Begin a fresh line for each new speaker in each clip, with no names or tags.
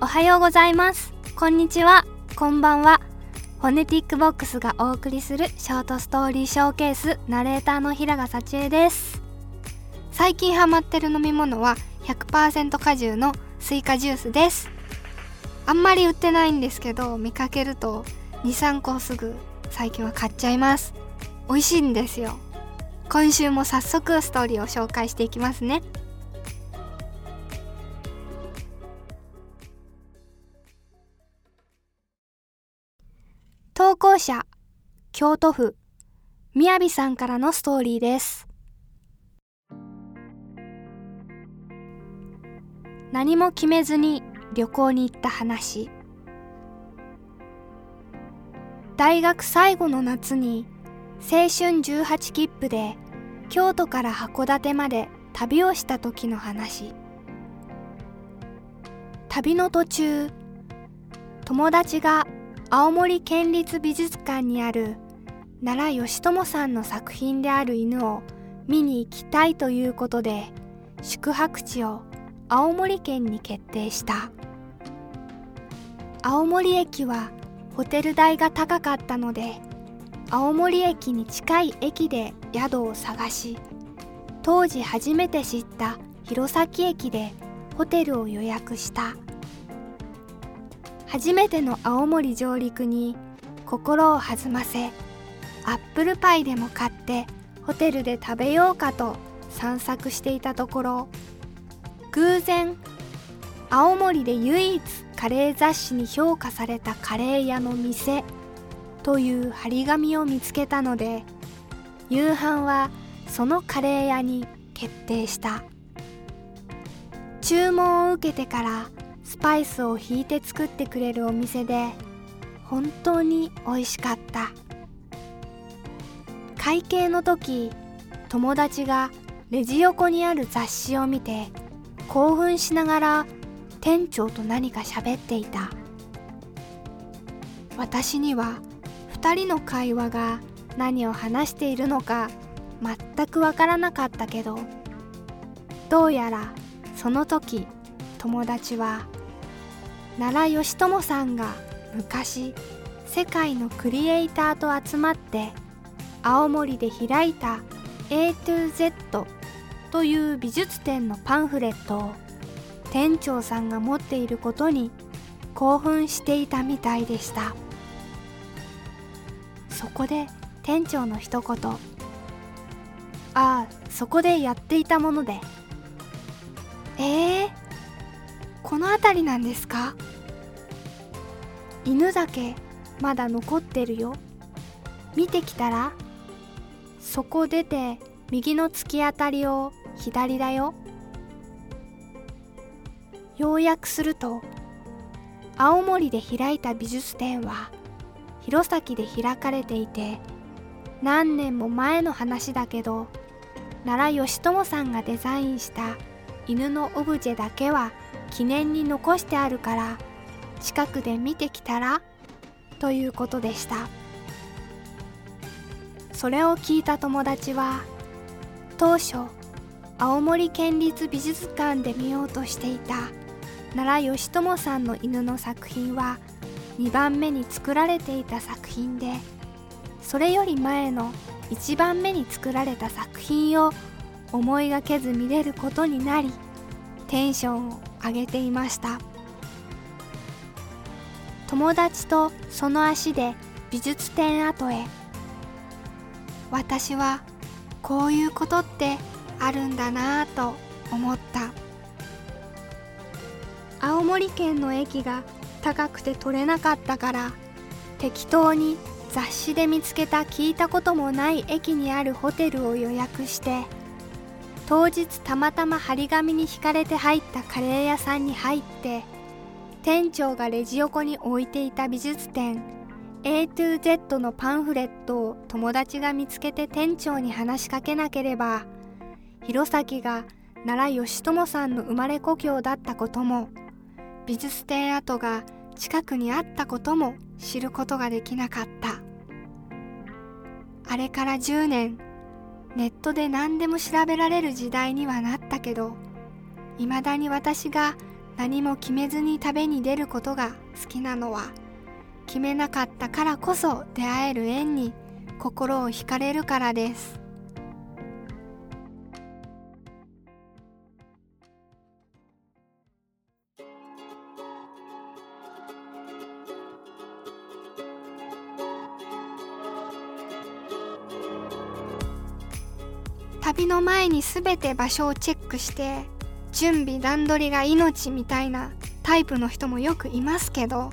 おはようございます。こんにちは。こんばんは。フォネティックボックスがお送りするショートストーリーショーケースナレーターの平賀幸恵です。最近ハマってる飲み物は100%果汁のスイカジュースです。あんまり売ってないんですけど見かけると23個すぐ最近は買っちゃいます。美味しいんですよ。今週も早速ストーリーを紹介していきますね。投稿者京都府みやびさんからのストーリーです。何も決めずに旅行に行った話。大学最後の夏に青春18切符で京都から函館まで旅をした時の話。旅の途中友達が青森県立美術館にある奈良義朝さんの作品である犬を見に行きたいということで宿泊地を青森県に決定した。青森駅はホテル代が高かったので青森駅に近い駅で宿を探し当時初めて知った弘前駅でホテルを予約した。初めての青森上陸に心を弾ませアップルパイでも買ってホテルで食べようかと散策していたところ偶然青森で唯一カレー雑誌に評価されたカレー屋の店という張り紙を見つけたので夕飯はそのカレー屋に決定した。注文を受けてからスパイスをひいて作ってくれるお店で本当に美味しかった。会計の時友達がレジ横にある雑誌を見て興奮しながら店長と何か喋っていた。私には2人の会話が何を話しているのか全くわからなかったけどどうやらその時友達は奈良義朝さんが昔世界のクリエイターと集まって青森で開いた A to Z という美術展のパンフレットを店長さんが持っていることに興奮していたみたいでした。そこで店長の一言。ああそこでやっていたもので。えー、この辺りなんですか？犬だけまだ残ってるよ。見てきたらそこ出て右の突き当たりを左だよ。要約すると青森で開いた美術展は弘前で開かれていて何年も前の話だけど奈良義朝さんがデザインした犬のオブジェだけは記念に残してあるから近くで見てきたらということでした。それを聞いた友達は当初青森県立美術館で見ようとしていた奈良義朝さんの犬の作品は2番目に作られていた作品でそれより前の1番目に作られた作品を思いがけず見れることになりテンションを上げていました。友達とその足で美術展跡へ。私はこういうことってあるんだなぁと思った。青森県の駅が高くて取れなかったから適当に雑誌で見つけた聞いたこともない駅にあるホテルを予約して当日たまたま張り紙に引かれて入ったカレー屋さんに入って店長がレジ横に置いていた美術展。A to Z のパンフレットを友達が見つけて店長に話しかけなければ弘前が奈良義朝さんの生まれ故郷だったことも美術展跡が近くにあったことも知ることができなかった。あれから10年ネットで何でも調べられる時代にはなったけどいまだに私が何も決めずに旅に出ることが好きなのは決めなかったからこそ出会える縁に心を惹かれるからです。旅の前に全て場所をチェックして準備段取りが命みたいなタイプの人もよくいますけど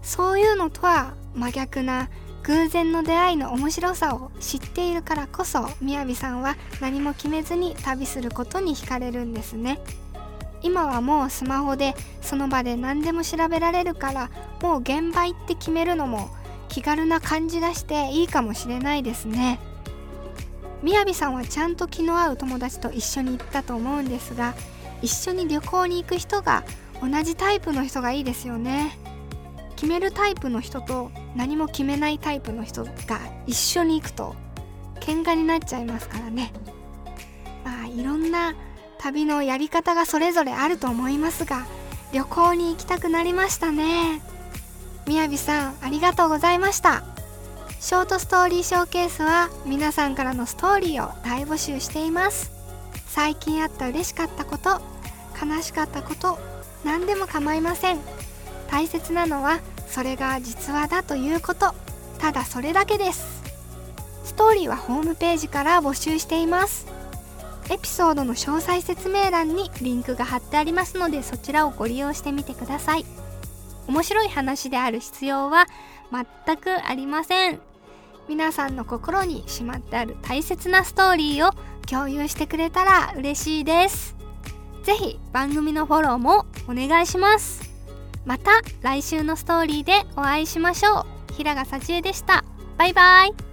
そういうのとは真逆な偶然の出会いの面白さを知っているからこそみやびさんは何も決めずに旅することに惹かれるんですね。今はもうスマホでその場で何でも調べられるからもう現場行って決めるのも気軽な感じがしていいかもしれないですね。みやびさんはちゃんと気の合う友達と一緒に行ったと思うんですが一緒に旅行に行く人が同じタイプの人がいいですよね。決めるタイプの人と何も決めないタイプの人が一緒に行くと喧嘩になっちゃいますからね。まあいろんな旅のやり方がそれぞれあると思いますが旅行に行きたくなりましたね。みやびさんありがとうございました。ショートストーリーショーケースは皆さんからのストーリーを大募集しています。最近あった嬉しかったこと悲しかったこと何でも構いません。大切なのはそれが実話だということ。ただそれだけです。ストーリーはホームページから募集しています。エピソードの詳細説明欄にリンクが貼ってありますのでそちらをご利用してみてください。面白い話である必要は全くありません。皆さんの心にしまってある大切なストーリーを共有してくれたら嬉しいです。ぜひ番組のフォローもお願いします。また来週のストーリーでお会いしましょう。平賀幸恵でした。バイバイ。